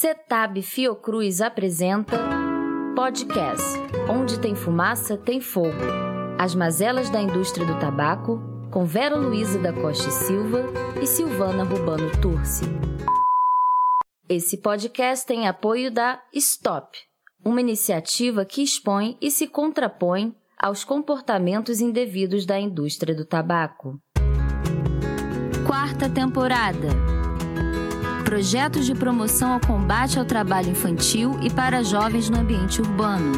Cetab Fiocruz apresenta podcast Onde tem fumaça, tem fogo. As mazelas da indústria do tabaco, com Vera Luiza da Costa e Silva e Silvana Rubano Turci. Esse podcast tem apoio da Stop, uma iniciativa que expõe e se contrapõe aos comportamentos indevidos da indústria do tabaco. Quarta temporada. Projetos de promoção ao combate ao trabalho infantil e para jovens no ambiente urbano.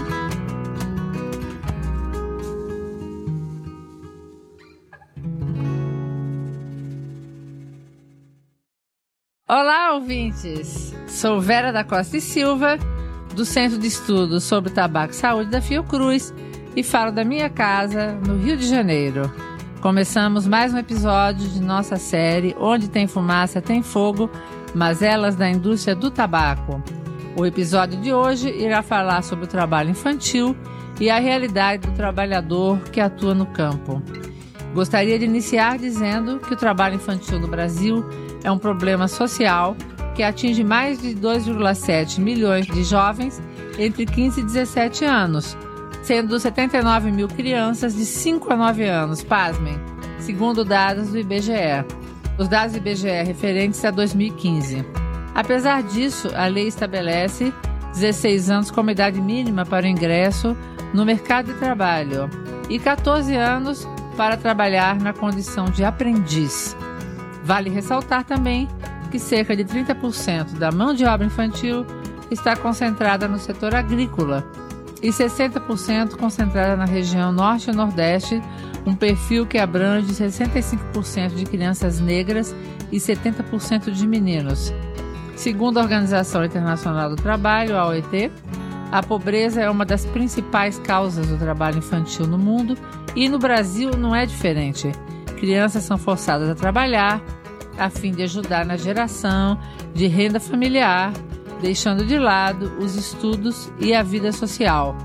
Olá, ouvintes! Sou Vera da Costa e Silva, do Centro de Estudos sobre Tabaco e Saúde da Fiocruz, e falo da minha casa, no Rio de Janeiro. Começamos mais um episódio de nossa série Onde Tem Fumaça, Tem Fogo Mazelas da Indústria do Tabaco. O episódio de hoje irá falar sobre o trabalho infantil e a realidade do trabalhador que atua no campo. Gostaria de iniciar dizendo que o trabalho infantil no Brasil é um problema social que atinge mais de 2,7 milhões de jovens entre 15 e 17 anos, sendo 79 mil crianças de 5 a 9 anos, pasmem, segundo dados do IBGE. Os dados do IBGE referentes a 2015. Apesar disso, a lei estabelece 16 anos como idade mínima para o ingresso no mercado de trabalho e 14 anos para trabalhar na condição de aprendiz. Vale ressaltar também que cerca de 30% da mão de obra infantil está concentrada no setor agrícola e 60% concentrada na região norte e nordeste, um perfil que abrange 65% de crianças negras e 70% de meninos. Segundo a Organização Internacional do Trabalho, a OIT, a pobreza é uma das principais causas do trabalho infantil no mundo e no Brasil não é diferente. Crianças são forçadas a trabalhar a fim de ajudar na geração de renda familiar, deixando de lado os estudos e a vida social.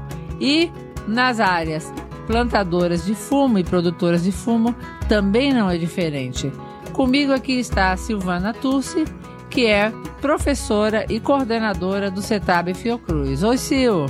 E nas áreas plantadoras de fumo e produtoras de fumo também não é diferente. Comigo aqui está a Silvana Turci, que é professora e coordenadora do CETAB Fiocruz. Oi, Sil.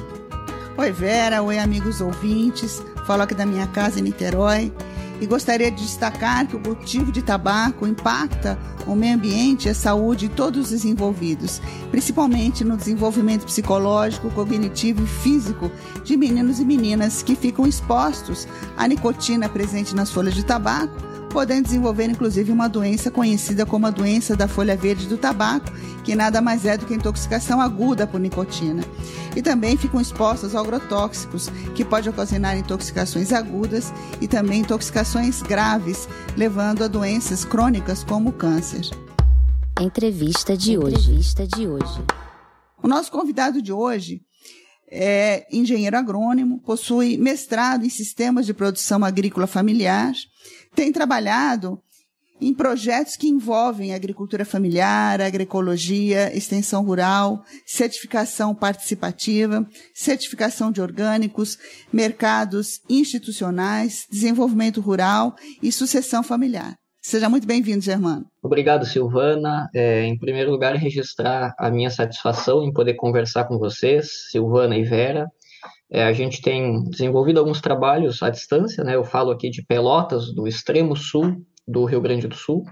Oi, Vera. Oi, amigos ouvintes. Falo aqui da minha casa em Niterói e gostaria de destacar que o cultivo de tabaco impacta o meio ambiente e a saúde de todos os envolvidos, principalmente no desenvolvimento psicológico, cognitivo e físico de meninos e meninas que ficam expostos à nicotina presente nas folhas de tabaco podendo desenvolver inclusive uma doença conhecida como a doença da folha verde do tabaco, que nada mais é do que intoxicação aguda por nicotina. E também ficam expostas a agrotóxicos, que pode ocasionar intoxicações agudas e também intoxicações graves, levando a doenças crônicas como o câncer. Entrevista de hoje. Entrevista de hoje. O nosso convidado de hoje é engenheiro agrônomo, possui mestrado em sistemas de produção agrícola familiar, tem trabalhado em projetos que envolvem agricultura familiar, agroecologia, extensão rural, certificação participativa, certificação de orgânicos, mercados institucionais, desenvolvimento rural e sucessão familiar. Seja muito bem-vindo, Germano. Obrigado, Silvana. É, em primeiro lugar, registrar a minha satisfação em poder conversar com vocês, Silvana e Vera. É, a gente tem desenvolvido alguns trabalhos à distância, né? Eu falo aqui de Pelotas, do extremo sul do Rio Grande do Sul,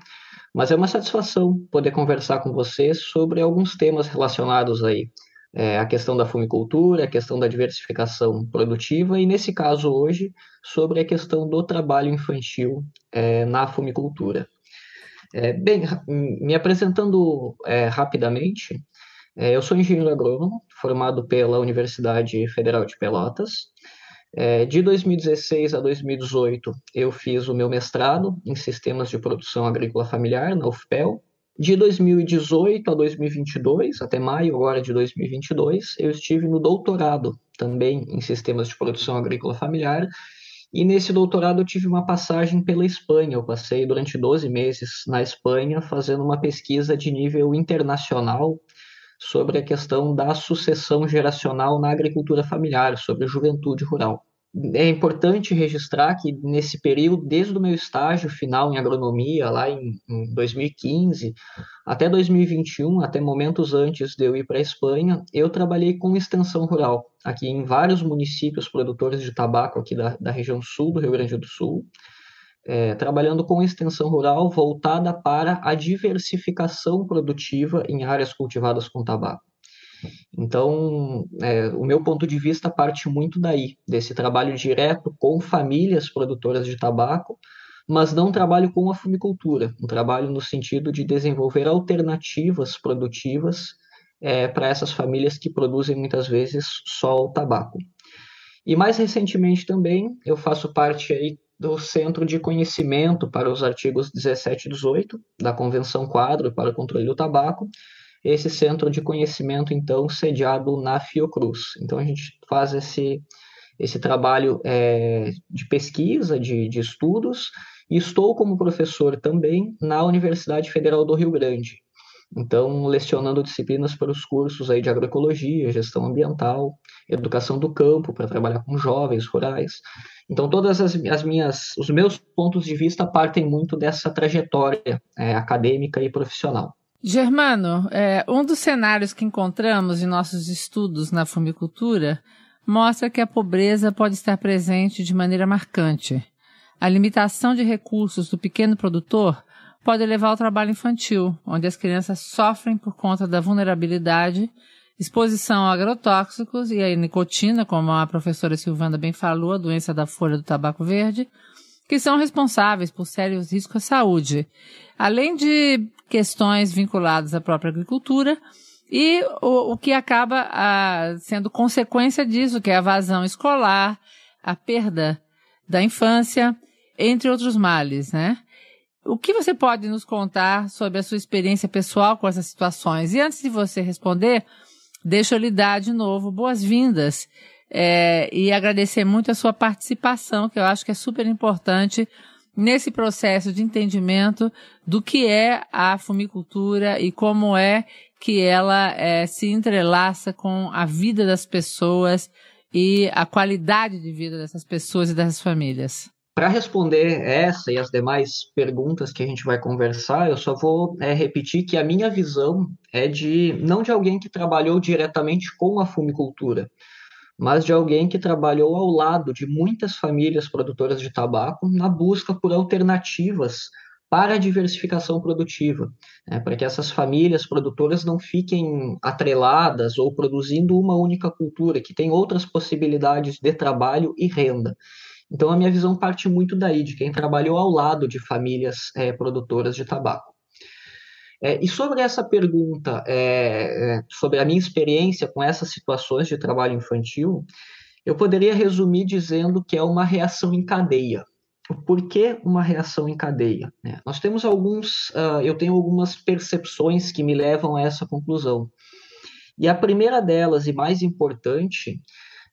mas é uma satisfação poder conversar com vocês sobre alguns temas relacionados aí é, a questão da fumicultura, a questão da diversificação produtiva e, nesse caso hoje, sobre a questão do trabalho infantil é, na fumicultura. É, bem, me apresentando é, rapidamente, é, eu sou engenheiro agrônomo, formado pela Universidade Federal de Pelotas. É, de 2016 a 2018, eu fiz o meu mestrado em Sistemas de Produção Agrícola Familiar, na UFPEL. De 2018 a 2022, até maio agora de 2022, eu estive no doutorado também em Sistemas de Produção Agrícola Familiar. E nesse doutorado eu tive uma passagem pela Espanha. Eu passei durante 12 meses na Espanha fazendo uma pesquisa de nível internacional sobre a questão da sucessão geracional na agricultura familiar, sobre a juventude rural. é importante registrar que nesse período, desde o meu estágio final em agronomia, lá em, em 2015, até 2021, até momentos antes de eu ir para a Espanha, eu trabalhei com extensão rural, aqui em vários municípios produtores de tabaco aqui da, da região sul do Rio Grande do Sul, é, trabalhando com extensão rural voltada para a diversificação produtiva em áreas cultivadas com tabaco. Então, é, o meu ponto de vista parte muito daí, desse trabalho direto com famílias produtoras de tabaco, mas não trabalho com a fumicultura, um trabalho no sentido de desenvolver alternativas produtivas é, para essas famílias que produzem muitas vezes só o tabaco. E mais recentemente também eu faço parte aí do Centro de Conhecimento para os artigos 17 e 18 da Convenção Quadro para o Controle do Tabaco, esse centro de conhecimento, então, sediado na Fiocruz. Então, a gente faz esse, esse trabalho é, de pesquisa, de, de estudos, e estou como professor também na Universidade Federal do Rio Grande. Então, lecionando disciplinas para os cursos aí de agroecologia, gestão ambiental, educação do campo, para trabalhar com jovens rurais. Então, todas as, as, minhas, os meus pontos de vista partem muito dessa trajetória é, acadêmica e profissional. Germano, é, um dos cenários que encontramos em nossos estudos na fumicultura mostra que a pobreza pode estar presente de maneira marcante. A limitação de recursos do pequeno produtor pode levar ao trabalho infantil, onde as crianças sofrem por conta da vulnerabilidade, exposição a agrotóxicos e a nicotina, como a professora Silvana bem falou, a doença da folha do tabaco verde, que são responsáveis por sérios riscos à saúde, além de questões vinculadas à própria agricultura e o, o que acaba a, ah, sendo consequência disso, que é a vazão escolar, a perda da infância, entre outros males, né? O que você pode nos contar sobre a sua experiência pessoal com essas situações? E antes de você responder, deixa eu lhe dar de novo boas-vindas é, e agradecer muito a sua participação, que eu acho que é super importante nesse processo de entendimento do que é a fumicultura e como é que ela é, se entrelaça com a vida das pessoas e a qualidade de vida dessas pessoas e dessas famílias. Para responder essa e as demais perguntas que a gente vai conversar, eu só vou é, repetir que a minha visão é de não de alguém que trabalhou diretamente com a fumicultura, mas de alguém que trabalhou ao lado de muitas famílias produtoras de tabaco na busca por alternativas para a diversificação produtiva, né, para que essas famílias produtoras não fiquem atreladas ou produzindo uma única cultura, que tem outras possibilidades de trabalho e renda. Então, a minha visão parte muito daí, de quem trabalhou ao lado de famílias é, produtoras de tabaco. É, e sobre essa pergunta, é, é, sobre a minha experiência com essas situações de trabalho infantil, eu poderia resumir dizendo que é uma reação em cadeia. Por que uma reação em cadeia? É, nós temos alguns, uh, eu tenho algumas percepções que me levam a essa conclusão. E a primeira delas, e mais importante,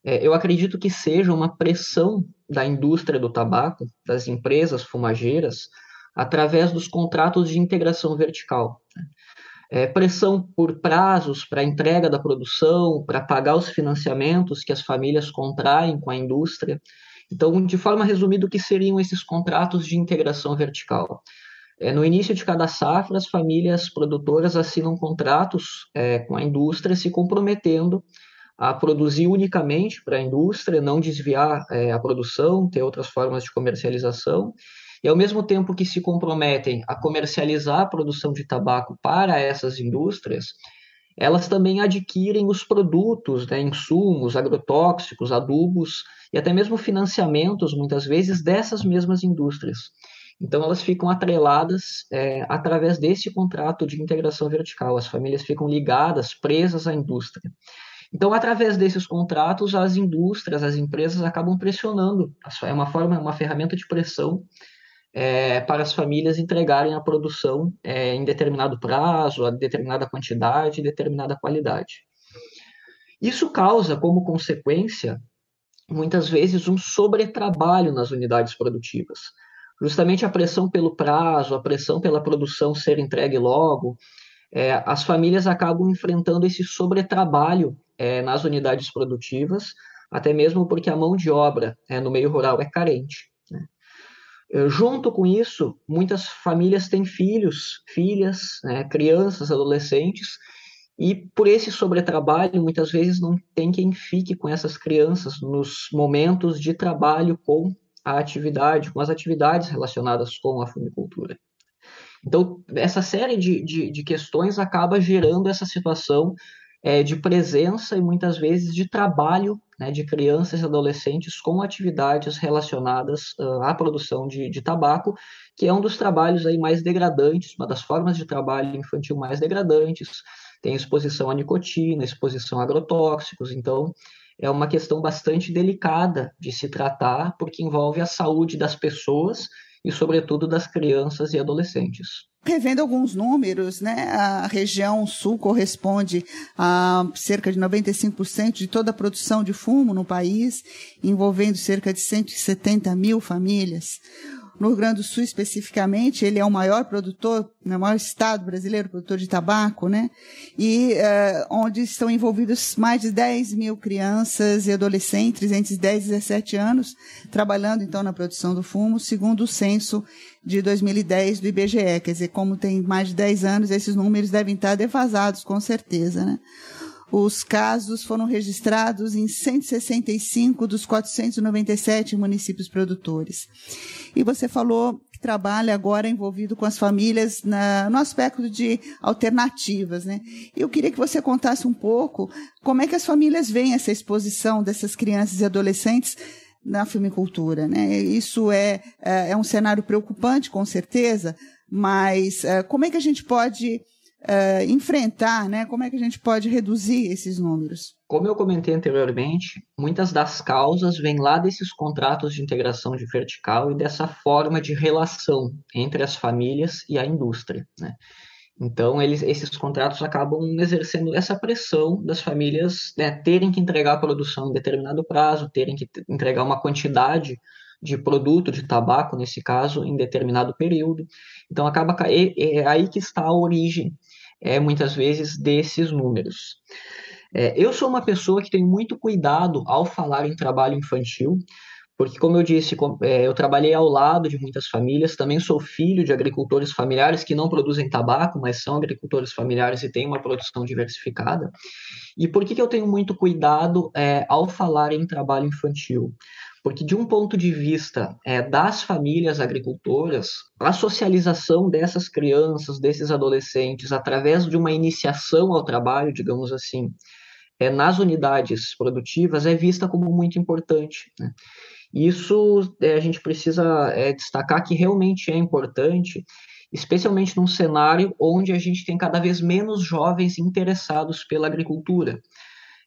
é, eu acredito que seja uma pressão da indústria do tabaco, das empresas fumageiras, através dos contratos de integração vertical. É, pressão por prazos para entrega da produção, para pagar os financiamentos que as famílias contraem com a indústria. Então, de forma resumida, o que seriam esses contratos de integração vertical? É, no início de cada safra, as famílias produtoras assinam contratos é, com a indústria, se comprometendo a produzir unicamente para a indústria, não desviar é, a produção, ter outras formas de comercialização, e ao mesmo tempo que se comprometem a comercializar a produção de tabaco para essas indústrias, elas também adquirem os produtos, né, insumos, agrotóxicos, adubos e até mesmo financiamentos, muitas vezes, dessas mesmas indústrias. Então, elas ficam atreladas é, através desse contrato de integração vertical. As famílias ficam ligadas, presas à indústria. Então, através desses contratos, as indústrias, as empresas acabam pressionando. É uma forma, uma ferramenta de pressão é, para as famílias entregarem a produção é, em determinado prazo, a determinada quantidade, determinada qualidade. Isso causa, como consequência, muitas vezes um sobretrabalho nas unidades produtivas. Justamente a pressão pelo prazo, a pressão pela produção ser entregue logo, é, as famílias acabam enfrentando esse sobretrabalho é, nas unidades produtivas, até mesmo porque a mão de obra é, no meio rural é carente. Né? Eh, junto com isso, muitas famílias têm filhos, filhas, né, crianças, adolescentes, e por esse sobretrabalho, muitas vezes não tem quem fique com essas crianças nos momentos de trabalho com a atividade, com as atividades relacionadas com a fumicultura. Então, essa série de, de, de questões acaba gerando essa situação é, de presença e muitas vezes de trabalho né, de crianças e adolescentes com atividades relacionadas uh, à produção de, de, tabaco, que é um dos trabalhos aí mais degradantes, uma das formas de trabalho infantil mais degradantes. Tem exposição à nicotina, exposição a agrotóxicos, então é uma questão bastante delicada de se tratar, porque envolve a saúde das pessoas e, sobretudo, das crianças e adolescentes. Revendo alguns números, né, a região sul corresponde a cerca de 95% de toda a produção de fumo no país, envolvendo cerca de 170 mil famílias no Rio Grande do Sul especificamente, ele é o maior produtor, né, o maior estado brasileiro produtor de tabaco, né? E uh, onde estão envolvidos mais de 10 mil crianças e adolescentes entre 10 e 17 anos, trabalhando então na produção do fumo, segundo o censo de 2010 do IBGE. Quer dizer, como tem mais de 10 anos, esses números devem estar defasados, com certeza, né? Os casos foram registrados em 165 dos 497 municípios produtores. E você falou que trabalha agora envolvido com as famílias na, no aspecto de alternativas, né? Eu queria que você contasse um pouco como é que as famílias veem essa exposição dessas crianças e adolescentes na filmicultura, né? Isso é, é, é um cenário preocupante, com certeza, mas é, como é que a gente pode uh, enfrentar, né? Como é que a gente pode reduzir esses números? Como eu comentei anteriormente, muitas das causas vêm lá desses contratos de integração de vertical e dessa forma de relação entre as famílias e a indústria, né? Então, eles, esses contratos acabam exercendo essa pressão das famílias né, terem que entregar a produção em determinado prazo, terem que entregar uma quantidade de produto de tabaco, nesse caso, em determinado período. Então, acaba é, é aí que está a origem é, muitas vezes, desses números. É, eu sou uma pessoa que tem muito cuidado ao falar em trabalho infantil, porque, como eu disse, é, eu trabalhei ao lado de muitas famílias, também sou filho de agricultores familiares que não produzem tabaco, mas são agricultores familiares e têm uma produção diversificada. E por que, que eu tenho muito cuidado é, ao falar em trabalho infantil? Porque, de um ponto de vista é, das famílias agricultoras, a socialização dessas crianças, desses adolescentes, através de uma iniciação ao trabalho, digamos assim, é, nas unidades produtivas, é vista como muito importante. Né? Isso é, a gente precisa é, destacar que realmente é importante, especialmente num cenário onde a gente tem cada vez menos jovens interessados pela agricultura.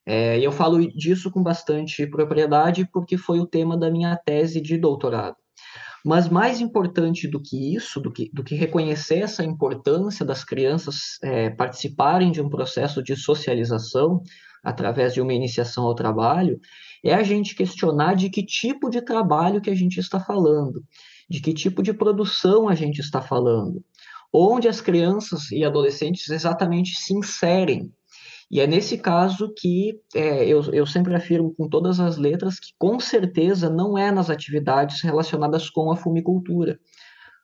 É, eu falo disso com bastante propriedade porque foi o tema da minha tese de doutorado. Mas mais importante do que isso, do que, do que reconhecer essa importância das crianças é, participarem de um processo de socialização através de uma iniciação ao trabalho, é a gente questionar de que tipo de trabalho que a gente está falando, de que tipo de produção a gente está falando, onde as crianças e adolescentes exatamente se inserem e é nesse caso que é, eu, eu sempre afirmo com todas as letras que, com certeza, não é nas atividades relacionadas com a fumicultura,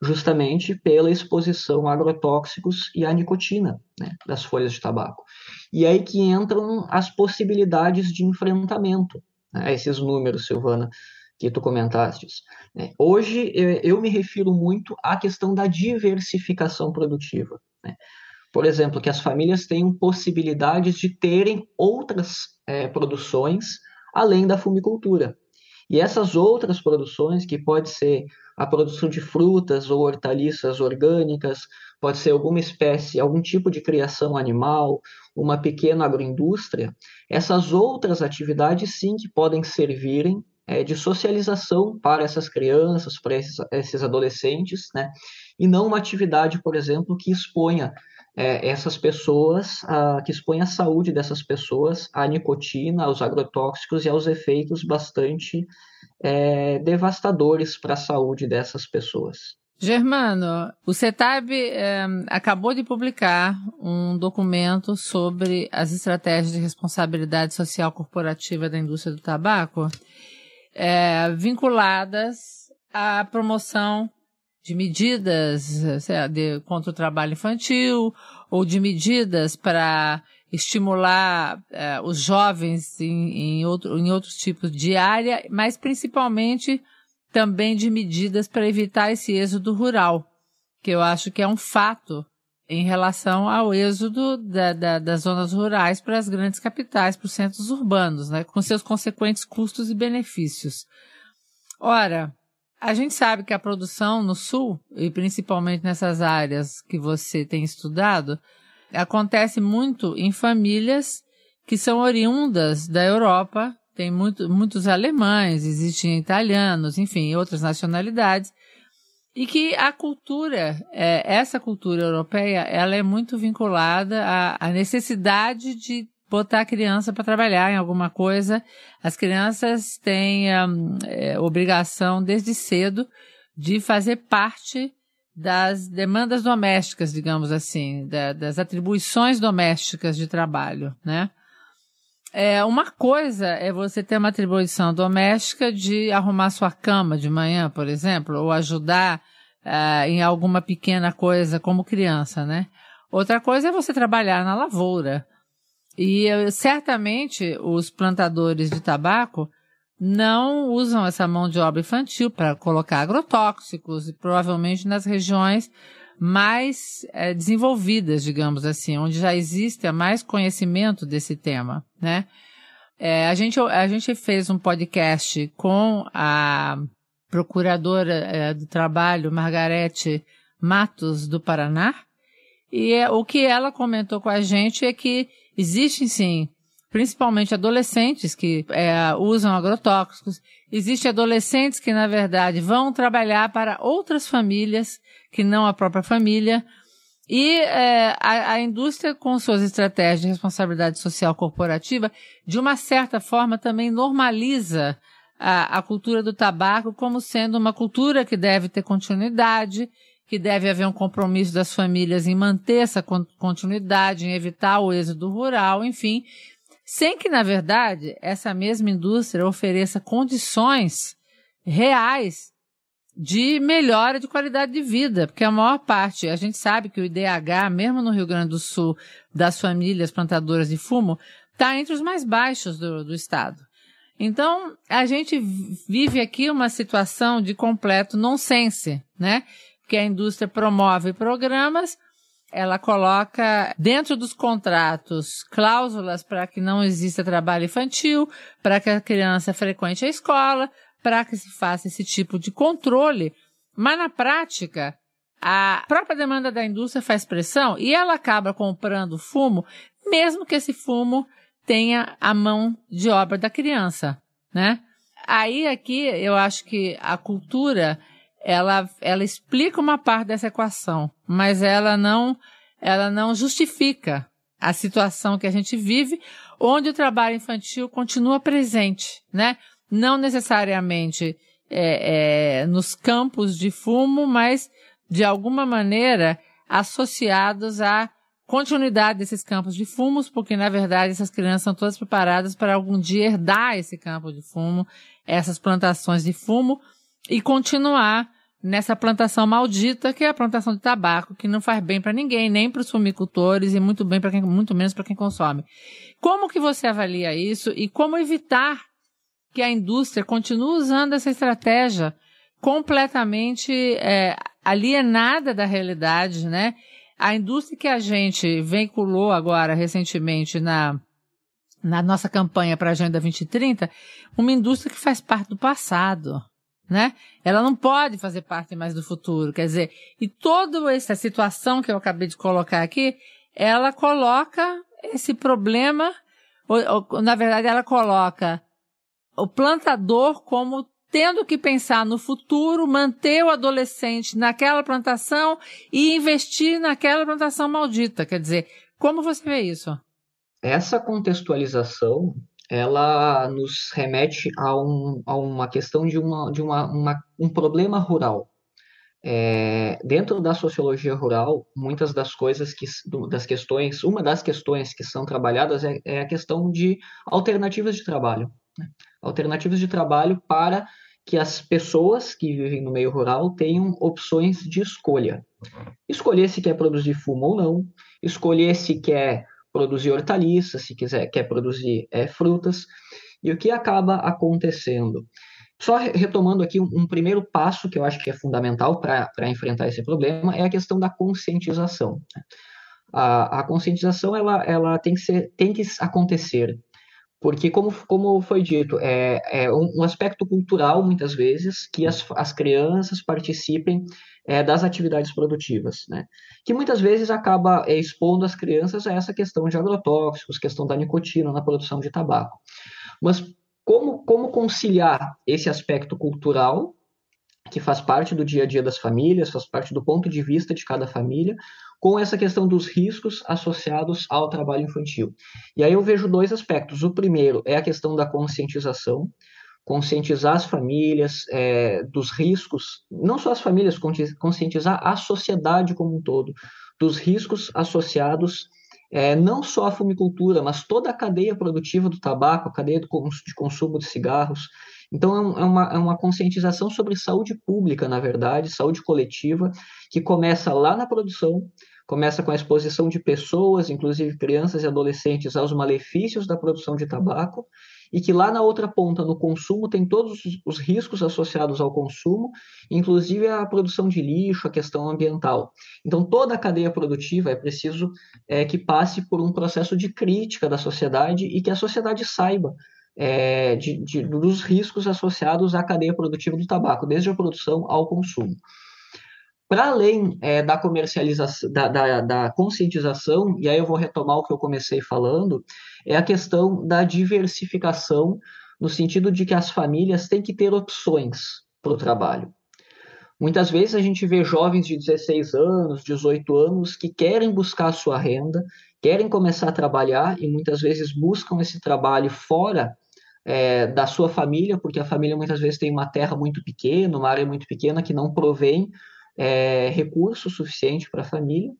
justamente pela exposição a agrotóxicos e à nicotina né, das folhas de tabaco. E aí que entram as possibilidades de enfrentamento né, esses números, Silvana, que tu comentastes. Né. Hoje eu me refiro muito à questão da diversificação produtiva. Né? Por exemplo, que as famílias tenham possibilidades de terem outras é, produções além da fumicultura. E essas outras produções, que pode ser a produção de frutas ou hortaliças orgânicas, pode ser alguma espécie, algum tipo de criação animal, uma pequena agroindústria, essas outras atividades sim que podem servirem é, de socialização para essas crianças, para esses, esses adolescentes, né? e não uma atividade, por exemplo, que exponha é, essas pessoas, que expõe a saúde dessas pessoas à nicotina, aos agrotóxicos e aos efeitos bastante é, devastadores para a saúde dessas pessoas. Germano, o CETAB é, acabou de publicar um documento sobre as estratégias de responsabilidade social corporativa da indústria do tabaco, é, vinculadas à promoção de medidas lá, de, contra o trabalho infantil ou de medidas para estimular é, os jovens em, em, em outros tipos de área, mas principalmente também de medidas para evitar esse êxodo rural, que eu acho que é um fato em relação ao êxodo da, da, das zonas rurais para as grandes capitais, para os centros urbanos, né, com seus consequentes custos e benefícios. Ora, a gente sabe que a produção no sul, e principalmente nessas áreas que você tem estudado, acontece muito em famílias que são oriundas da Europa. Tem muito, muitos alemães, existem italianos, enfim, outras nacionalidades, e que a cultura, é, essa cultura europeia, ela é muito vinculada à, à necessidade de botar a criança para trabalhar em alguma coisa. As crianças têm um, é, obrigação desde cedo de fazer parte das demandas domésticas, digamos assim, da, das atribuições domésticas de trabalho, né? É, uma coisa é você ter uma atribuição doméstica de arrumar sua cama de manhã, por exemplo, ou ajudar uh, em alguma pequena coisa como criança, né? Outra coisa é você trabalhar na lavoura. E certamente os plantadores de tabaco não usam essa mão de obra infantil para colocar agrotóxicos e provavelmente nas regiões mais é, desenvolvidas, digamos assim, onde já existe mais conhecimento desse tema, né? É, a, gente, a gente fez um podcast com a procuradora é, do trabalho, Margarete Matos, do Paraná, e é, o que ela comentou com a gente é que existem, sim, principalmente adolescentes que é, usam agrotóxicos, existem adolescentes que, na verdade, vão trabalhar para outras famílias que não a própria família. E é, a, a, indústria, com suas estratégias de responsabilidade social corporativa, de uma certa forma também normaliza a, a cultura do tabaco como sendo uma cultura que deve ter continuidade, que deve haver um compromisso das famílias em manter essa continuidade, em evitar o êxodo rural, enfim, sem que, na verdade, essa mesma indústria ofereça condições reais de melhora de qualidade de vida, porque a maior parte, a gente sabe que o IDH, mesmo no Rio Grande do Sul, das famílias plantadoras de fumo, está entre os mais baixos do, do estado. Então, a gente vive aqui uma situação de completo nonsense, né? Que a indústria promove programas, ela coloca dentro dos contratos cláusulas para que não exista trabalho infantil, para que a criança frequente a escola, para que se faça esse tipo de controle, mas na prática, a própria demanda da indústria faz pressão e ela acaba comprando fumo, mesmo que esse fumo tenha a mão de obra da criança, né? Aí aqui eu acho que a cultura ela, ela explica uma parte dessa equação, mas ela não ela não justifica a situação que a gente vive, onde o trabalho infantil continua presente, né? não necessariamente é, é, nos campos de fumo, mas de alguma maneira associados à continuidade desses campos de fumos, porque na verdade essas crianças são todas preparadas para algum dia herdar esse campo de fumo, essas plantações de fumo e continuar nessa plantação maldita que é a plantação de tabaco, que não faz bem para ninguém, nem para os fumicultores e muito bem para quem, muito menos para quem consome. Como que você avalia isso e como evitar que a indústria continua usando essa estratégia completamente é, alienada da realidade, né? A indústria que a gente vinculou agora recentemente na, na nossa campanha para a Agenda 2030, uma indústria que faz parte do passado, né? Ela não pode fazer parte mais do futuro, quer dizer, e toda essa situação que eu acabei de colocar aqui, ela coloca esse problema, ou, ou, na verdade ela coloca o plantador como tendo que pensar no futuro, manter o adolescente naquela plantação e investir naquela plantação maldita. Quer dizer, como você vê isso? Essa contextualização, ela nos remete a, um, a uma questão de, uma, de uma, uma, um problema rural. É, dentro da sociologia rural, muitas das coisas que das questões, uma das questões que são trabalhadas é, é a questão de alternativas de trabalho, né? alternativas de trabalho para que as pessoas que vivem no meio rural tenham opções de escolha. Escolher se quer produzir fumo ou não, escolher se quer produzir hortaliças, se quiser quer produzir é, frutas. E o que acaba acontecendo? Só retomando aqui um, um, primeiro passo que eu acho que é fundamental para enfrentar esse problema é a questão da conscientização. Né? A, a conscientização ela, ela tem, que ser, tem que acontecer, porque, como, como foi dito, é, é um, um aspecto cultural, muitas vezes, que as, as crianças participem é, das atividades produtivas, né? que muitas vezes acaba é, expondo as crianças a essa questão de agrotóxicos, questão da nicotina na produção de tabaco. Mas como, como conciliar esse aspecto cultural, que faz parte do dia a dia das famílias, faz parte do ponto de vista de cada família, com essa questão dos riscos associados ao trabalho infantil. E aí eu vejo dois aspectos. O primeiro é a questão da conscientização, conscientizar as famílias é, dos riscos, não só as famílias, conscientizar a sociedade como um todo, dos riscos associados é, não só a fumicultura, mas toda a cadeia produtiva do tabaco, a cadeia de consumo de cigarros. Então, é, é, uma, é uma conscientização sobre saúde pública, na verdade, saúde coletiva, que começa lá na produção, começa com a exposição de pessoas, inclusive crianças e adolescentes, aos malefícios da produção de tabaco, e que lá na outra ponta, no consumo, tem todos os riscos associados ao consumo, inclusive a produção de lixo, a questão ambiental. Então, toda a cadeia produtiva é preciso é, que passe por um processo de crítica da sociedade e que a sociedade saiba é, de, de, dos riscos associados à cadeia produtiva do tabaco, desde a produção ao consumo. Para além é, da comercialização, da, da, da, conscientização, e aí eu vou retomar o que eu comecei falando, é a questão da diversificação, no sentido de que as famílias têm que ter opções para o trabalho. Muitas vezes a gente vê jovens de 16 anos, 18 anos, que querem buscar a sua renda, querem começar a trabalhar e muitas vezes buscam esse trabalho fora é, da sua família, porque a família muitas vezes tem uma terra muito pequena, uma área muito pequena que não provém é, recurso suficiente para a família.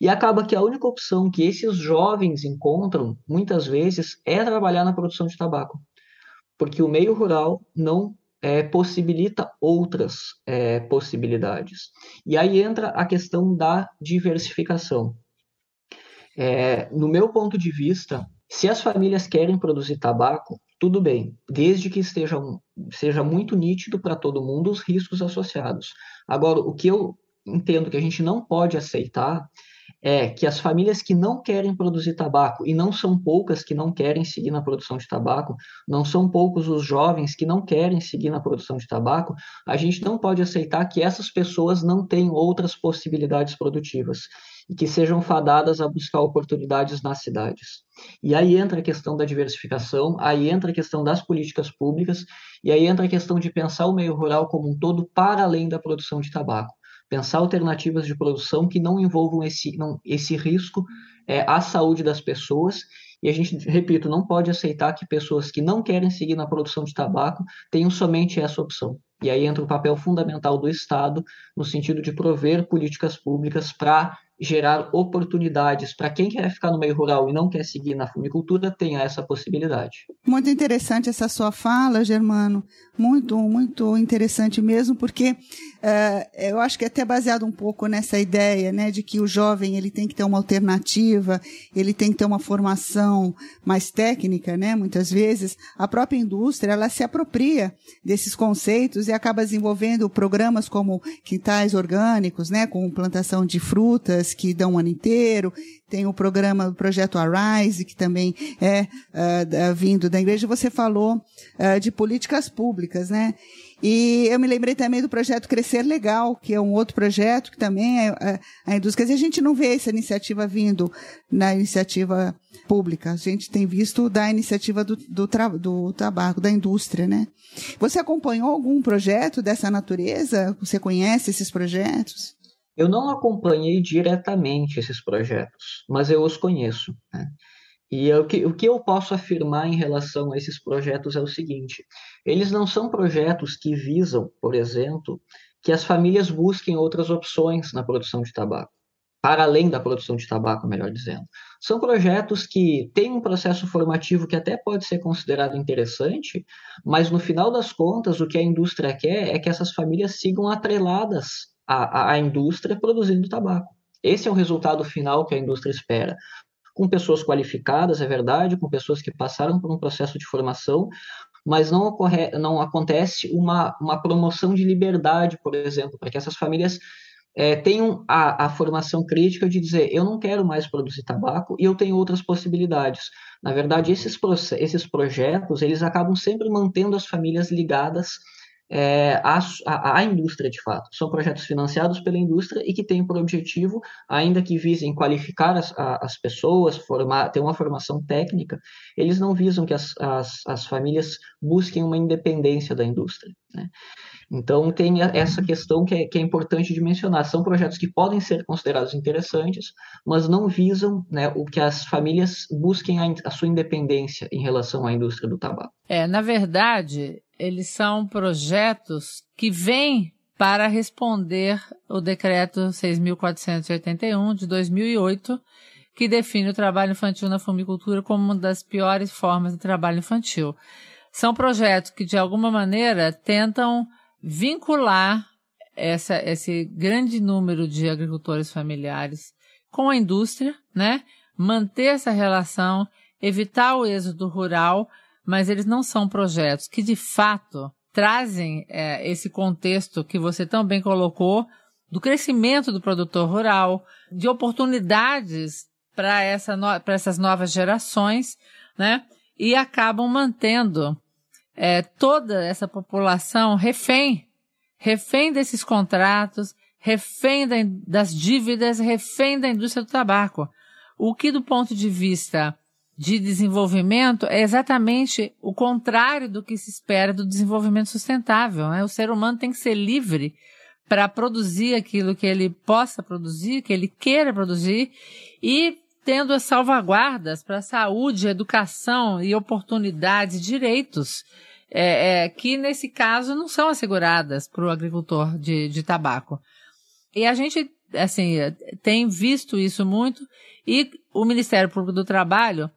E acaba que a única opção que esses jovens encontram, muitas vezes, é trabalhar na produção de tabaco. Porque o meio rural não é, possibilita outras é, possibilidades. E aí entra a questão da diversificação. É, no meu ponto de vista, se as famílias querem produzir tabaco, tudo bem, desde que esteja, seja muito nítido para todo mundo os riscos associados. Agora, o que eu entendo que a gente não pode aceitar é que as famílias que não querem produzir tabaco, e não são poucas que não querem seguir na produção de tabaco, não são poucos os jovens que não querem seguir na produção de tabaco, a gente não pode aceitar que essas pessoas não tenham outras possibilidades produtivas e que sejam fadadas a buscar oportunidades nas cidades. E aí entra a questão da diversificação, aí entra a questão das políticas públicas, e aí entra a questão de pensar o meio rural como um todo para além da produção de tabaco. Pensar alternativas de produção que não envolvam esse, não, esse risco é, à saúde das pessoas e a gente, repito, não pode aceitar que pessoas que não querem seguir na produção de tabaco tenham somente essa opção. E aí entra o papel fundamental do Estado no sentido de prover políticas públicas para gerar oportunidades para quem quer ficar no meio rural e não quer seguir na fumicultura tenha essa possibilidade. Muito interessante essa sua fala, Germano. Muito, muito interessante mesmo, porque uh, eu acho que é até baseado um pouco nessa ideia, né, de que o jovem ele tem que ter uma alternativa, ele tem que ter uma formação mais técnica, né? Muitas vezes a própria indústria ela se apropria desses conceitos e acaba desenvolvendo programas como quintais orgânicos, né, com plantação de frutas que dão um ano inteiro, tem o programa, o projeto Arise, que também é uh, vindo da igreja. Você falou uh, de políticas públicas, né? E eu me lembrei também do projeto Crescer Legal, que é um outro projeto que também é, é a indústria. A gente não vê essa iniciativa vindo na iniciativa pública. A gente tem visto da iniciativa do, do, do tabaco, da indústria, né? Você acompanhou algum projeto dessa natureza? Você conhece esses projetos? Eu não acompanhei diretamente esses projetos, mas eu os conheço. Né? E o que, o que eu posso afirmar em relação a esses projetos é o seguinte: eles não são projetos que visam, por exemplo, que as famílias busquem outras opções na produção de tabaco, para além da produção de tabaco, melhor dizendo. São projetos que têm um processo formativo que até pode ser considerado interessante, mas no final das contas, o que a indústria quer é que essas famílias sigam atreladas à, à indústria produzindo tabaco. Esse é o resultado final que a indústria espera com pessoas qualificadas, é verdade, com pessoas que passaram por um processo de formação, mas não, ocorre, não acontece uma, uma promoção de liberdade, por exemplo, para que essas famílias é, tenham a, a, formação crítica de dizer eu não quero mais produzir tabaco e eu tenho outras possibilidades. Na verdade, esses, esses projetos eles acabam sempre mantendo as famílias ligadas é, à, indústria de fato. São projetos financiados pela indústria e que têm por objetivo, ainda que visem qualificar as, as pessoas, formar, ter uma formação técnica, eles não visam que as, as, as famílias busquem uma independência da indústria. Né? Então, tem essa questão que é, que é, importante de mencionar. São projetos que podem ser considerados interessantes, mas não visam né, o que as famílias busquem a, a, sua independência em relação à indústria do tabaco. É, na verdade, eles são projetos que vêm para responder o decreto 6.481 de 2008, que define o trabalho infantil na fumicultura como uma das piores formas de trabalho infantil. São projetos que, de alguma maneira, tentam vincular essa, esse grande número de agricultores familiares com a indústria, né? Manter essa relação, evitar o êxodo rural, mas eles não são projetos que de fato trazem é, esse contexto que você tão bem colocou do crescimento do produtor rural, de oportunidades para essa no, essas novas gerações, né? E acabam mantendo é, toda essa população refém, refém desses contratos, refém da, das dívidas, refém da indústria do tabaco. O que do ponto de vista de desenvolvimento é exatamente o contrário do que se espera do desenvolvimento sustentável. Né? O ser humano tem que ser livre para produzir aquilo que ele possa produzir, que ele queira produzir, e tendo as salvaguardas para saúde, educação e oportunidades, direitos é, é, que nesse caso não são asseguradas para o agricultor de, de tabaco. E a gente, assim, tem visto isso muito e o Ministério Público do Trabalho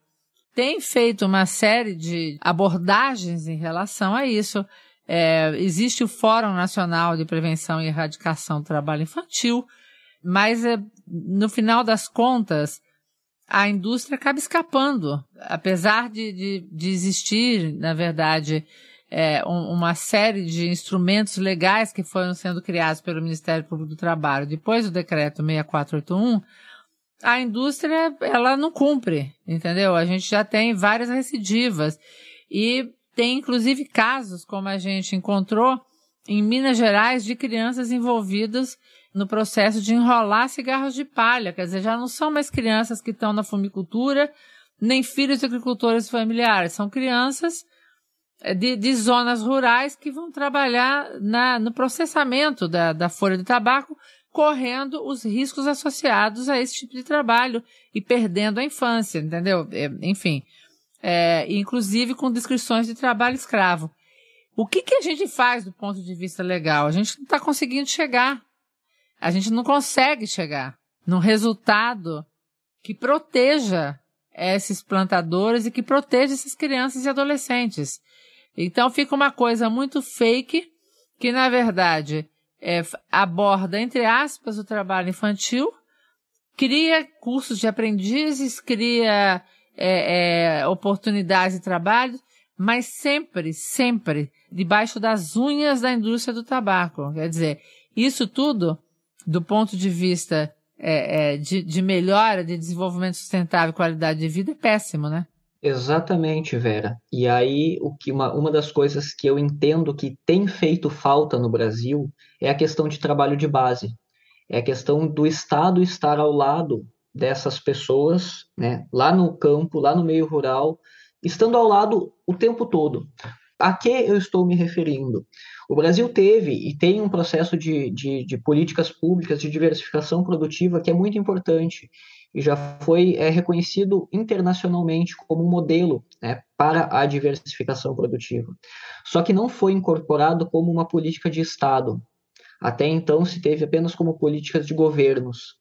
tem feito uma série de abordagens em relação a isso. É, existe o Fórum Nacional de Prevenção e Erradicação do Trabalho Infantil, mas é, no final das contas, a indústria acaba escapando, apesar de, de, de existir, na verdade, é, um, uma série de instrumentos legais que foram sendo criados pelo Ministério Público do Trabalho depois do decreto 6481, a indústria ela não cumpre, entendeu? A gente já tem várias recidivas e tem inclusive casos como a gente encontrou em Minas Gerais de crianças envolvidas no processo de enrolar cigarros de palha. Quer dizer, já não são mais crianças que estão na fumicultura, nem filhos de agricultores familiares. São crianças eh, de, de zonas rurais que vão trabalhar na, no processamento da, da folha de tabaco, correndo os riscos associados a esse tipo de trabalho e perdendo a infância, entendeu? É, enfim, é, inclusive com descrições de trabalho escravo. O que, que a gente faz do ponto de vista legal? A gente não está conseguindo chegar a gente não consegue chegar num resultado que proteja esses plantadores e que proteja essas crianças e adolescentes. Então fica uma coisa muito fake que, na verdade, é, aborda, entre aspas, o trabalho infantil, cria cursos de aprendizes, cria é, é, oportunidades de trabalho, mas sempre, sempre debaixo das unhas da indústria do tabaco. Quer dizer, isso tudo do ponto de vista é, é, de, de melhora, de desenvolvimento sustentável e qualidade de vida, é péssimo, né? Exatamente, Vera. E aí, o que uma, uma das coisas que eu entendo que tem feito falta no Brasil é a questão de trabalho de base. É a questão do Estado estar ao lado dessas pessoas, né, lá no campo, lá no meio rural, estando ao lado o tempo todo. A que eu estou me referindo? O Brasil teve e tem um processo de, de, de políticas públicas de diversificação produtiva que é muito importante e já foi é, reconhecido internacionalmente como um modelo né, para a diversificação produtiva. Só que não foi incorporado como uma política de Estado. Até então se teve apenas como políticas de governos.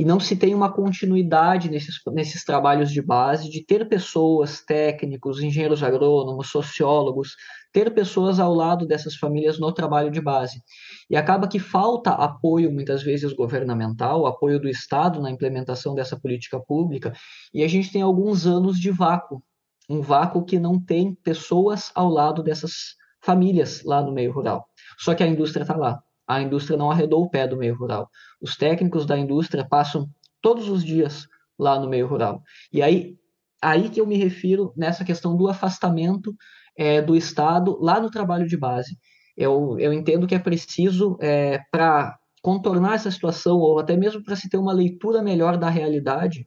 E não se tem uma continuidade nesses, nesses trabalhos de base, de ter pessoas, técnicos, engenheiros agrônomos, sociólogos, ter pessoas ao lado dessas famílias no trabalho de base. E acaba que falta apoio, muitas vezes, governamental, apoio do Estado na implementação dessa política pública, e a gente tem alguns anos de vácuo um vácuo que não tem pessoas ao lado dessas famílias lá no meio rural. Só que a indústria está lá. A indústria não arredou o pé do meio rural. Os técnicos da indústria passam todos os dias lá no meio rural. E aí, aí que eu me refiro nessa questão do afastamento é, do Estado lá no trabalho de base. Eu, eu entendo que é preciso, é, para contornar essa situação, ou até mesmo para se ter uma leitura melhor da realidade,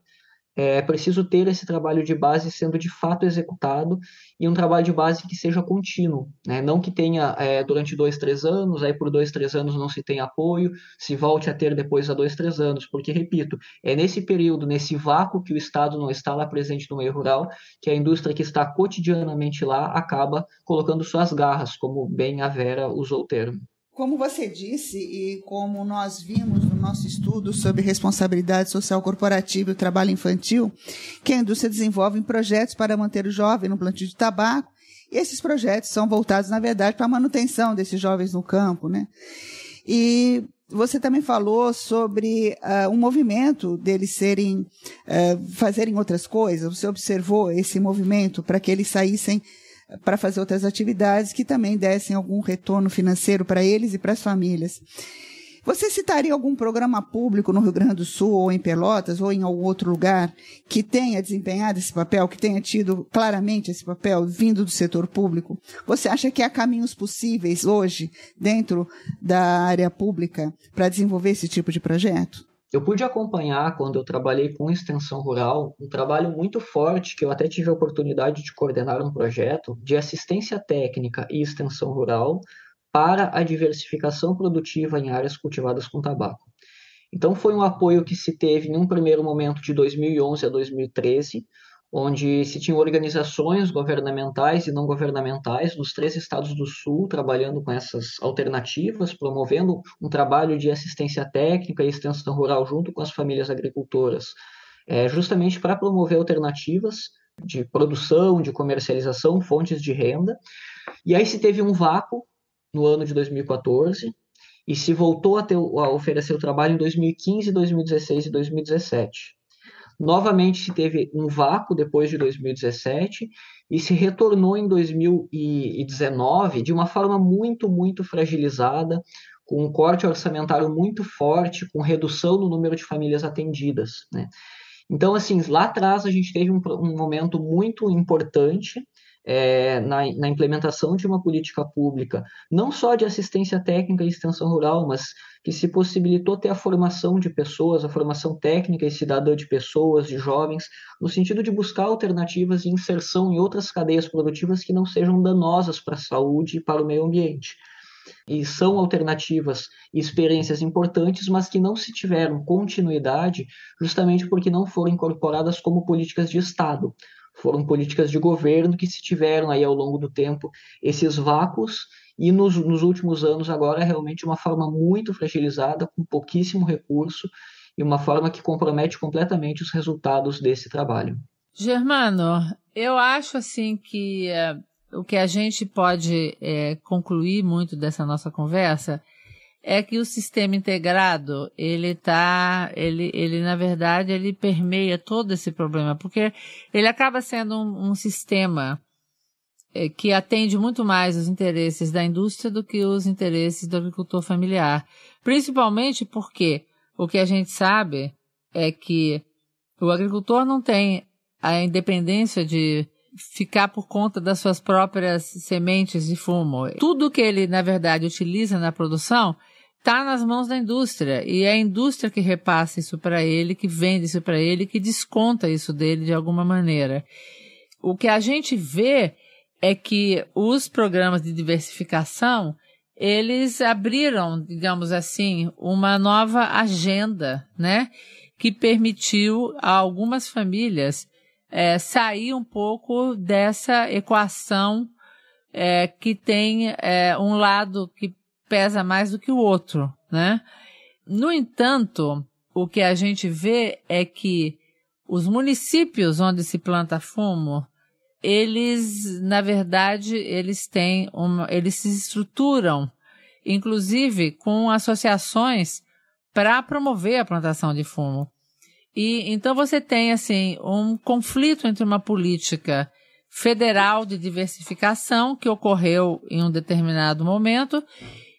é preciso ter esse trabalho de base sendo de fato executado e um trabalho de base que seja contínuo, né? não que tenha é, durante dois, três anos, aí por dois, três anos não se tem apoio, se volte a ter depois a dois, três anos, porque, repito, é nesse período, nesse vácuo que o Estado não está lá presente no meio rural, que a indústria que está cotidianamente lá acaba colocando suas garras, como bem a Vera usou o termo. Como você disse e como nós vimos no nosso estudo sobre responsabilidade social corporativa e o trabalho infantil, que a indústria desenvolve projetos para manter o jovem no plantio de tabaco, e esses projetos são voltados, na verdade, para a manutenção desses jovens no campo, né? E você também falou sobre uh, um movimento deles serem, uh, fazerem outras coisas. Você observou esse movimento para que eles saíssem para fazer outras atividades que também dessem algum retorno financeiro para eles e para as famílias. Você citaria algum programa público no Rio Grande do Sul, ou em Pelotas, ou em algum outro lugar, que tenha desempenhado esse papel, que tenha tido claramente esse papel vindo do setor público? Você acha que há caminhos possíveis hoje, dentro da área pública, para desenvolver esse tipo de projeto? Eu pude acompanhar, quando eu trabalhei com extensão rural, um trabalho muito forte, que eu até tive a oportunidade de coordenar um projeto de assistência técnica e extensão rural para a diversificação produtiva em áreas cultivadas com tabaco. Então, foi um apoio que se teve em um primeiro momento de 2011 a 2013, onde se tinham organizações governamentais e não governamentais dos três estados do Sul trabalhando com essas alternativas, promovendo um trabalho de assistência técnica e extensão rural junto com as famílias agricultoras, é, justamente para promover alternativas de produção, de comercialização, fontes de renda. E aí se teve um vácuo no ano de 2014 e se voltou a, ter, a oferecer o trabalho em 2015, 2016 e 2017. Novamente se teve um vácuo depois de 2017 e se retornou em 2019 de uma forma muito, muito fragilizada, com um corte orçamentário muito forte, com redução no número de famílias atendidas. Né? Então, assim, lá atrás a gente teve um, um momento muito importante é, na, na, implementação de uma política pública, não só de assistência técnica e extensão rural, mas que se possibilitou ter a formação de pessoas, a formação técnica e cidadã de pessoas, de jovens, no sentido de buscar alternativas de inserção em outras cadeias produtivas que não sejam danosas para a saúde e para o meio ambiente. E são alternativas e experiências importantes, mas que não se tiveram continuidade justamente porque não foram incorporadas como políticas de Estado foram políticas de governo que se tiveram aí ao longo do tempo esses vácuos e nos, nos últimos anos agora é realmente uma forma muito fragilizada, com pouquíssimo recurso e uma forma que compromete completamente os resultados desse trabalho. Germano, eu acho assim que é, o que a gente pode é, concluir muito dessa nossa conversa é que o sistema integrado, ele tá, ele, ele na verdade, ele permeia todo esse problema, porque ele acaba sendo um, um sistema é, que atende muito mais os interesses da indústria do que os interesses do agricultor familiar. Principalmente porque o que a gente sabe é que o agricultor não tem a independência de ficar por conta das suas próprias sementes de fumo. Tudo que ele, na verdade, utiliza na produção está nas mãos da indústria e é a indústria que repassa isso para ele, que vende isso para ele, que desconta isso dele de alguma maneira. O que a gente vê é que os programas de diversificação eles abriram, digamos assim, uma nova agenda, né, que permitiu a algumas famílias é, sair um pouco dessa equação é, que tem é, um lado que pesa mais do que o outro, né? No entanto, o que a gente vê é que os municípios onde se planta fumo, eles, na verdade, eles têm uma, eles se estruturam, inclusive com associações para promover a plantação de fumo. E então você tem assim um conflito entre uma política federal de diversificação que ocorreu em um determinado momento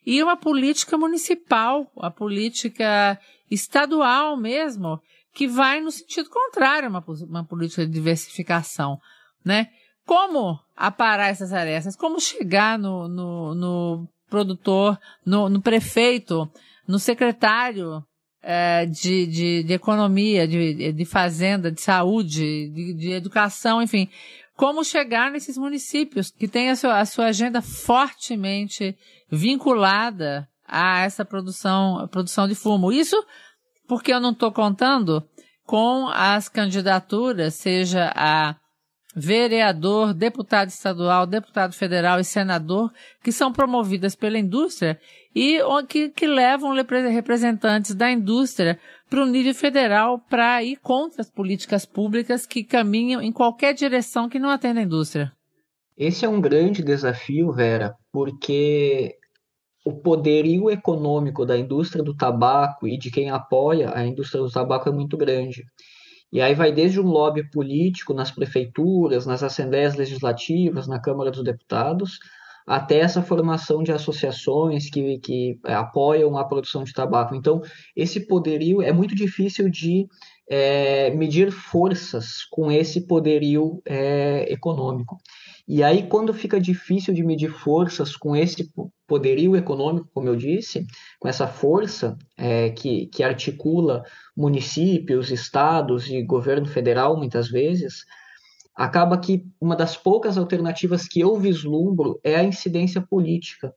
e uma política municipal, a política estadual mesmo, que vai no sentido contrário uma, uma política de diversificação, né? Como aparar essas arestas? Como chegar no, no, no produtor, no, no, prefeito, no secretário é, de, de, de, economia, de, de fazenda, de saúde, de, de educação, enfim, como chegar nesses municípios que têm a sua, a sua agenda fortemente vinculada a essa produção, a produção de fumo. Isso porque eu não estou contando com as candidaturas, seja a vereador, deputado estadual, deputado federal e senador, que são promovidas pela indústria e que, que levam representantes da indústria para o nível federal para ir contra as políticas públicas que caminham em qualquer direção que não atenda a indústria. Esse é um grande desafio, Vera, porque o poderio econômico da indústria do tabaco e de quem apoia a indústria do tabaco é muito grande. E aí vai desde um lobby político nas prefeituras, nas assembleias legislativas, na Câmara dos Deputados, até essa formação de associações que, que é, apoiam a produção de tabaco. Então, esse poderio é muito difícil de é, medir forças com esse poderio é, econômico. E aí, quando fica difícil de medir forças com esse poderio econômico, como eu disse, com essa força é, que, que articula municípios, estados e governo federal, muitas vezes, acaba que uma das poucas alternativas que eu vislumbro é a incidência política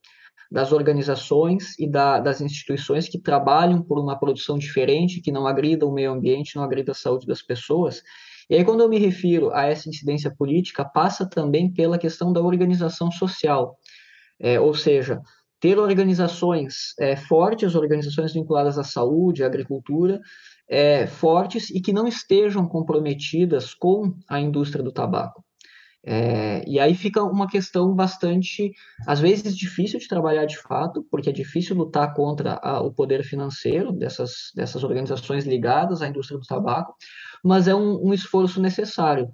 das organizações e da, das instituições que trabalham por uma produção diferente, que não agrida o meio ambiente, não agrida a saúde das pessoas. E aí, quando eu me refiro a essa incidência política, passa também pela questão da organização social, é, ou seja, ter organizações é, fortes, organizações vinculadas à saúde, à agricultura, é, fortes e que não estejam comprometidas com a indústria do tabaco. É, e aí fica uma questão bastante, às vezes, difícil de trabalhar de fato, porque é difícil lutar contra a, o poder financeiro dessas, dessas organizações ligadas à indústria do tabaco, mas é um, um esforço necessário,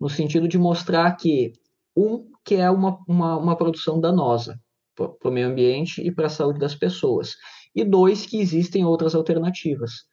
no sentido de mostrar que, um, que é uma, uma, uma produção danosa para o meio ambiente e para a saúde das pessoas, e dois, que existem outras alternativas.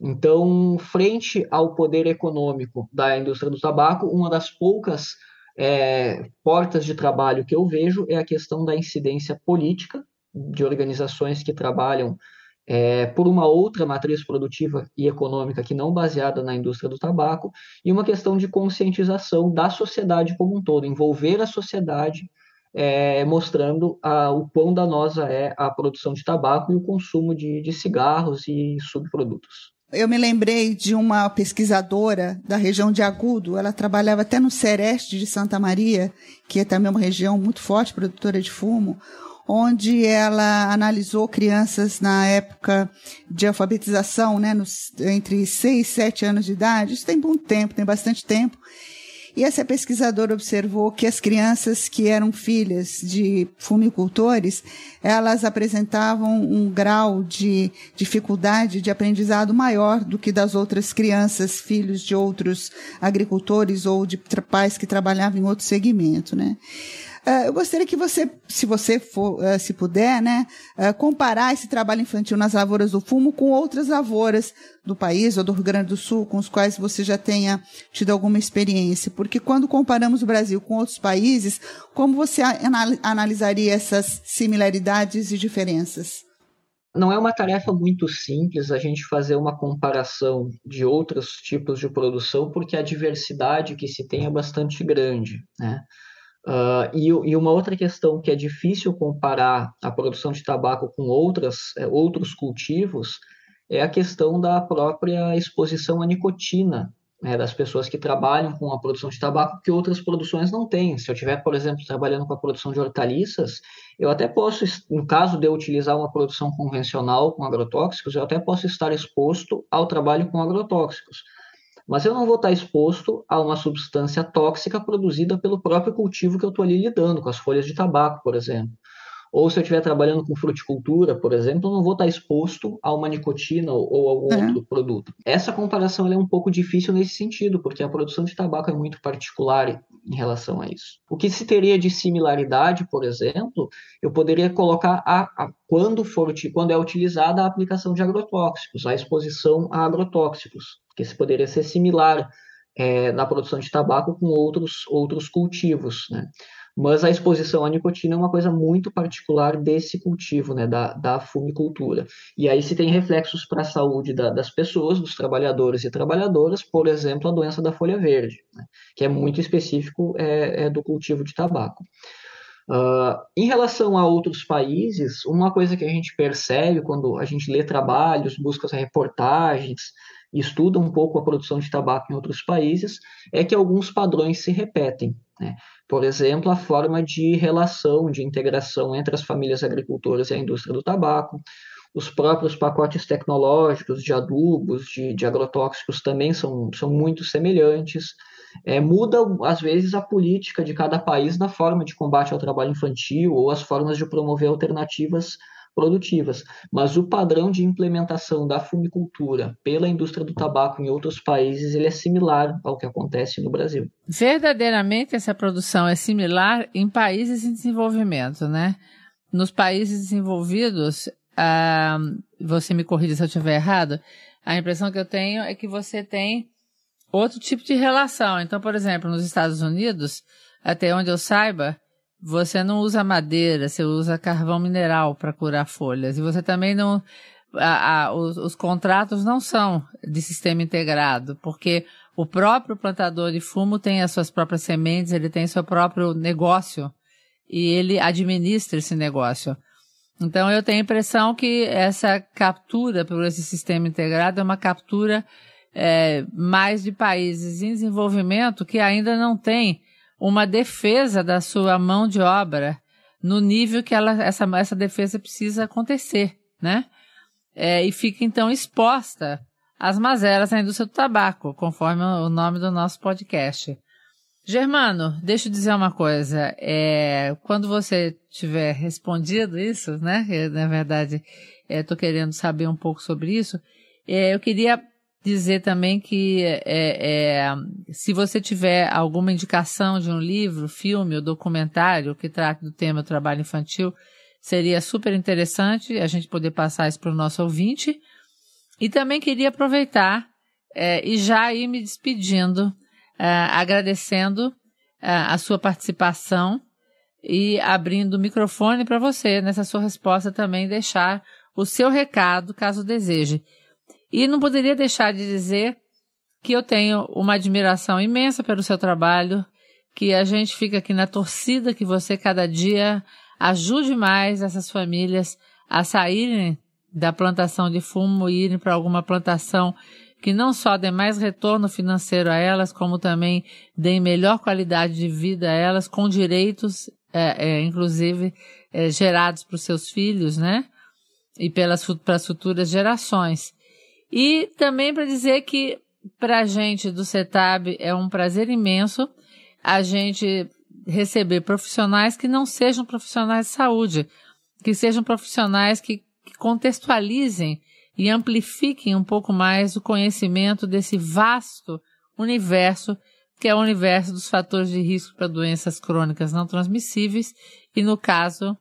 Então, frente ao poder econômico da indústria do tabaco, uma das poucas é, portas de trabalho que eu vejo é a questão da incidência política de organizações que trabalham é, por uma outra matriz produtiva e econômica que não baseada na indústria do tabaco, e uma questão de conscientização da sociedade como um todo, envolver a sociedade, é, mostrando a, o quão danosa é a produção de tabaco e o consumo de, de cigarros e subprodutos. Eu me lembrei de uma pesquisadora da região de Agudo, ela trabalhava até no Sereste de Santa Maria, que é também uma região muito forte, produtora de fumo, onde ela analisou crianças na época de alfabetização, né, nos, entre 6 e 7 anos de idade. Isso tem muito tempo, tem bastante tempo. E essa pesquisadora observou que as crianças que eram filhas de fumicultores, elas apresentavam um grau de dificuldade de aprendizado maior do que das outras crianças, filhos de outros agricultores ou de pais que trabalhavam em outro segmento, né? Uh, eu gostaria que você, se você for, uh, se puder, né, uh, comparar esse trabalho infantil nas lavouras do fumo com outras lavouras do país ou do Rio Grande do Sul, com os quais você já tenha tido alguma experiência. Porque quando comparamos o Brasil com outros países, como você analisaria essas similaridades e diferenças? Não é uma tarefa muito simples a gente fazer uma comparação de outros tipos de produção, porque a diversidade que se tem é bastante grande, né? Uh, e, e, uma outra questão que é difícil comparar a produção de tabaco com outras, é, outros cultivos é a questão da própria exposição à nicotina né, das pessoas que trabalham com a produção de tabaco que outras produções não têm. Se eu estiver, por exemplo, trabalhando com a produção de hortaliças, eu até posso, no caso de eu utilizar uma produção convencional com agrotóxicos, eu até posso estar exposto ao trabalho com agrotóxicos. Mas eu não vou estar exposto a uma substância tóxica produzida pelo próprio cultivo que eu estou ali lidando, com as folhas de tabaco, por exemplo. Ou se eu estiver trabalhando com fruticultura, por exemplo, eu não vou estar exposto a uma nicotina ou, ou algum uhum. outro produto. Essa comparação é um pouco difícil nesse sentido, porque a produção de tabaco é muito particular em relação a isso. O que se teria de similaridade, por exemplo, eu poderia colocar a, a quando, for, quando é utilizada a aplicação de agrotóxicos, a exposição a agrotóxicos, que se poderia ser similar é, na produção de tabaco com outros, outros cultivos. Né? Mas a exposição à nicotina é uma coisa muito particular desse cultivo, né, da, da fumicultura. E aí se tem reflexos para a saúde da, das pessoas, dos trabalhadores e trabalhadoras, por exemplo, a doença da folha verde, né, que é muito específico é, é do cultivo de tabaco. Uh, em relação a outros países, uma coisa que a gente percebe quando a gente lê trabalhos, busca reportagens, estuda um pouco a produção de tabaco em outros países, é que alguns padrões se repetem. Né? Por exemplo, a forma de relação, de integração entre as famílias agricultoras e a indústria do tabaco, os próprios pacotes tecnológicos de adubos, de, de agrotóxicos também são, são muito semelhantes. É, muda, às vezes, a política de cada país na forma de combate ao trabalho infantil ou as formas de promover alternativas produtivas, mas o padrão de implementação da fumicultura pela indústria do tabaco em outros países ele é similar ao que acontece no Brasil. Verdadeiramente essa produção é similar em países em desenvolvimento, né? Nos países desenvolvidos, ah, você me corrija se eu estiver errado, a impressão que eu tenho é que você tem outro tipo de relação. Então, por exemplo, nos Estados Unidos, até onde eu saiba, você não usa madeira, você usa carvão mineral para curar folhas. E você também não. A, a, os, os contratos não são de sistema integrado, porque o próprio plantador de fumo tem as suas próprias sementes, ele tem seu próprio negócio e ele administra esse negócio. Então eu tenho a impressão que essa captura por esse sistema integrado é uma captura é, mais de países em desenvolvimento que ainda não tem uma defesa da sua mão de obra no nível que ela, essa, essa defesa precisa acontecer, né? É, e fica então exposta às mazelas da indústria do tabaco, conforme o nome do nosso podcast. Germano, deixa eu dizer uma coisa. É, quando você tiver respondido isso, né? Eu, na verdade, estou é, querendo saber um pouco sobre isso. É, eu queria dizer também que é, é, se você tiver alguma indicação de um livro, filme ou documentário que trate do tema trabalho infantil, seria super interessante a gente poder passar isso para o nosso ouvinte. E também queria aproveitar é, e já ir me despedindo, é, agradecendo é, a sua participação e abrindo o microfone para você, nessa sua resposta também, deixar o seu recado, caso deseje. E não poderia deixar de dizer que eu tenho uma admiração imensa pelo seu trabalho, que a gente fica aqui na torcida que você cada dia ajude mais essas famílias a saírem da plantação de fumo e irem para alguma plantação que não só dê mais retorno financeiro a elas, como também dê melhor qualidade de vida a elas, com direitos, é, é, inclusive, é, gerados para os seus filhos, né? E pelas para as futuras gerações. E também para dizer que para a gente do CETAB é um prazer imenso a gente receber profissionais que não sejam profissionais de saúde, que sejam profissionais que, que contextualizem e amplifiquem um pouco mais o conhecimento desse vasto universo que é o universo dos fatores de risco para doenças crônicas não transmissíveis e, no caso,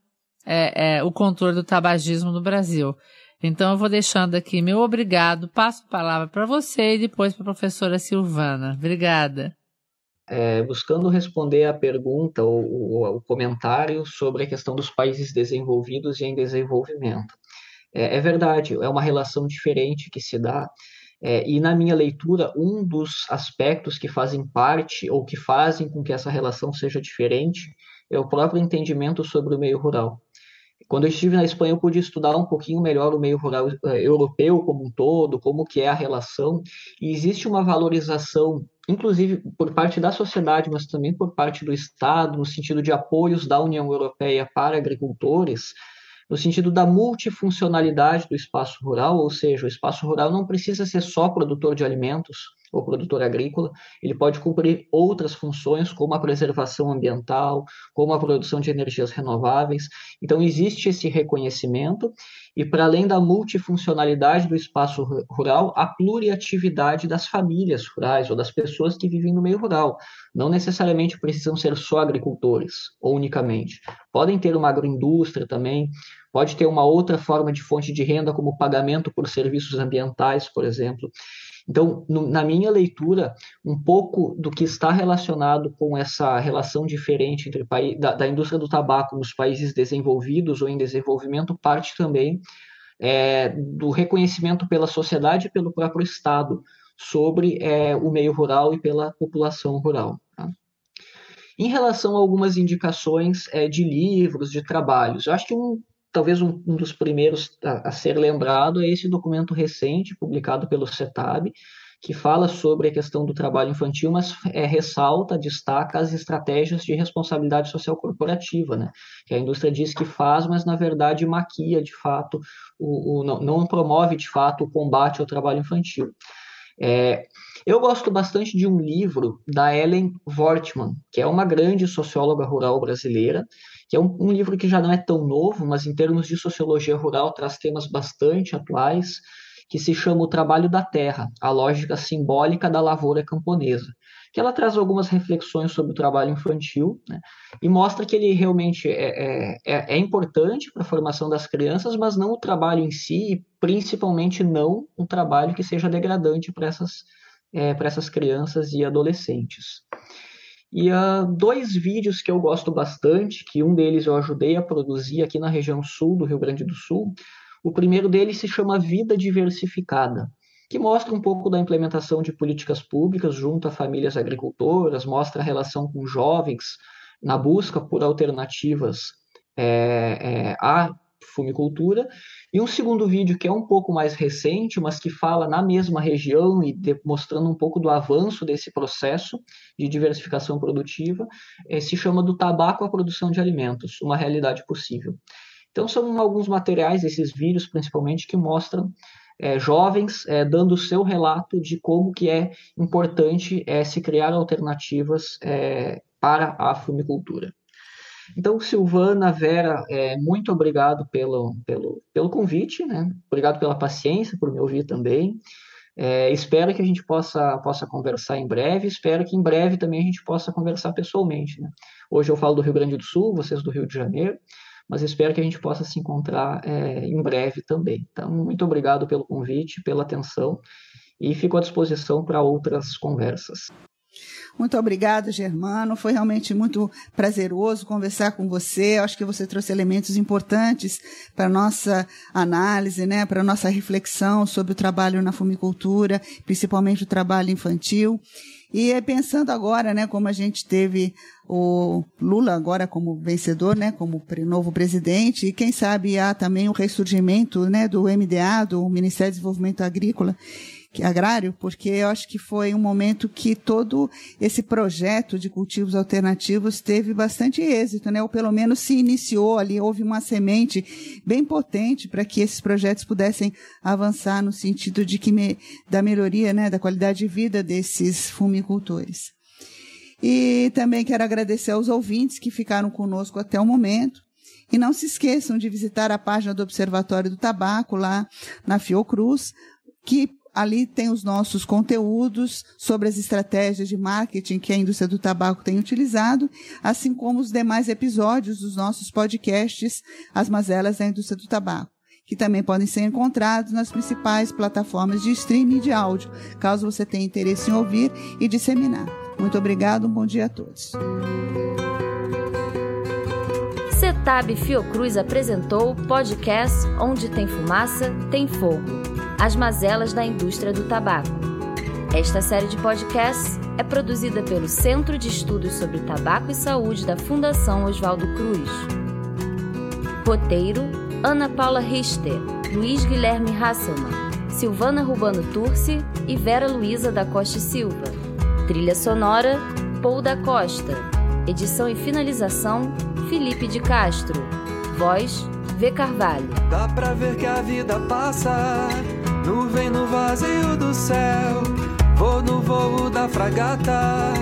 é, é, o controle do tabagismo no Brasil. Então eu vou deixando aqui meu obrigado, passo a palavra para você e depois para a professora Silvana. Obrigada. É, buscando responder a pergunta ou o comentário sobre a questão dos países desenvolvidos e em desenvolvimento. É, é verdade, é uma relação diferente que se dá. É, e na minha leitura, um dos aspectos que fazem parte ou que fazem com que essa relação seja diferente é o próprio entendimento sobre o meio rural quando eu estive na Espanha, eu pude estudar um pouquinho melhor o meio rural eh, europeu como um todo, como que é a relação, e existe uma valorização, inclusive por parte da sociedade, mas também por parte do Estado, no sentido de apoios da União Europeia para agricultores, no sentido da multifuncionalidade do espaço rural, ou seja, o espaço rural não precisa ser só produtor de alimentos, ou produtor agrícola, ele pode cumprir outras funções, como a preservação ambiental, como a produção de energias renováveis. Então, existe esse reconhecimento, e para além da multifuncionalidade do espaço rural, a pluriatividade das famílias rurais ou das pessoas que vivem no meio rural. Não necessariamente precisam ser só agricultores, ou unicamente. Podem ter uma agroindústria também, pode ter uma outra forma de fonte de renda, como pagamento por serviços ambientais, por exemplo. Então, no, na minha leitura, um pouco do que está relacionado com essa relação diferente entre da, da, indústria do tabaco nos países desenvolvidos ou em desenvolvimento parte também é, do reconhecimento pela sociedade e pelo próprio Estado sobre é, o meio rural e pela população rural. Tá? Em relação a algumas indicações é, de livros, de trabalhos, eu acho que um talvez um, um dos primeiros a, a, ser lembrado é esse documento recente, publicado pelo CETAB, que fala sobre a questão do trabalho infantil, mas é, ressalta, destaca as estratégias de responsabilidade social corporativa, né? que a indústria diz que faz, mas na verdade maquia de fato, o, o não, não, promove de fato o combate ao trabalho infantil. É, eu gosto bastante de um livro da Ellen Wortmann, que é uma grande socióloga rural brasileira, que é um, um, livro que já não é tão novo, mas em termos de sociologia rural traz temas bastante atuais, que se chama O Trabalho da Terra, a lógica simbólica da lavoura camponesa, que ela traz algumas reflexões sobre o trabalho infantil né, e mostra que ele realmente é, é, é, é importante para a formação das crianças, mas não o trabalho em si, e principalmente não um trabalho que seja degradante para essas, é, para essas crianças e adolescentes. E uh, dois vídeos que eu gosto bastante, que um deles eu ajudei a produzir aqui na região sul do Rio Grande do Sul. O primeiro deles se chama Vida Diversificada, que mostra um pouco da implementação de políticas públicas junto a famílias agricultoras, mostra a relação com jovens na busca por alternativas é, é, à fumicultura. E um segundo vídeo que é um pouco mais recente, mas que fala na mesma região e de, mostrando um pouco do avanço desse processo de diversificação produtiva, é, se chama do tabaco à produção de alimentos, uma realidade possível. Então são alguns materiais, esses vídeos principalmente, que mostram é, jovens é, dando o seu relato de como que é importante é, se criar alternativas para a fumicultura. Então, Silvana, Vera, é, muito obrigado pelo, pelo, pelo convite, né? Obrigado pela paciência, por me ouvir também. É, espero que a gente possa, possa conversar em breve. Espero que em breve também a gente possa conversar pessoalmente. Né? Hoje eu falo do Rio Grande do Sul, vocês do Rio de Janeiro, mas espero que a gente possa se encontrar é, em breve também. Então, muito obrigado pelo convite, pela atenção e fico à disposição para outras conversas. Muito obrigada, Germano. Foi realmente muito prazeroso conversar com você. Acho que você trouxe elementos importantes para a nossa análise, né, para a nossa reflexão sobre o trabalho na fumicultura, principalmente o trabalho infantil. E é pensando agora, né, como a gente teve o Lula agora como vencedor, né, como novo presidente, e quem sabe há também o ressurgimento, né, do MDA, do Ministério do Desenvolvimento Agrícola, agrário, porque eu acho que foi um momento que todo esse projeto de cultivos alternativos teve bastante êxito, né? Ou pelo menos se iniciou ali, houve uma semente bem potente para que esses projetos pudessem avançar no sentido de que me, da melhoria, né, da qualidade de vida desses fumicultores. E também quero agradecer aos ouvintes que ficaram conosco até o momento. E não se esqueçam de visitar a página do Observatório do Tabaco lá na Fiocruz, que Ali tem os nossos conteúdos sobre as estratégias de marketing que a indústria do tabaco tem utilizado, assim como os demais episódios dos nossos podcasts As Mazelas da Indústria do Tabaco, que também podem ser encontrados nas principais plataformas de streaming de áudio, caso você tenha interesse em ouvir e disseminar. Muito obrigado, um bom dia a todos. Cetab Fiocruz apresentou o podcast Onde tem fumaça, tem fogo as mazelas da indústria do tabaco. Esta série de podcasts é produzida pelo Centro de Estudos sobre Tabaco e Saúde da Fundação Oswaldo Cruz. Roteiro: Ana Paula Richter, Luiz Guilherme Hasselmann, Silvana Rubano Turci e Vera Luiza da Costa Silva. Trilha sonora: Paul da Costa. Edição e finalização: Felipe de Castro. Voz: V. Carvalho. Dá pra ver que a vida passa, nuvem no vazio do céu. Vou no voo da fragata,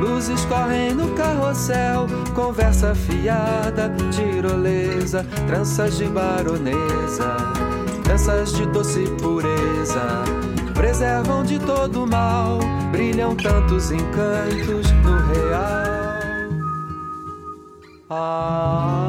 luzes correm no carrossel. Conversa fiada, tirolesa, tranças de baronesa, danças de doce pureza. Preservam de todo mal, brilham tantos encantos no real. Ah.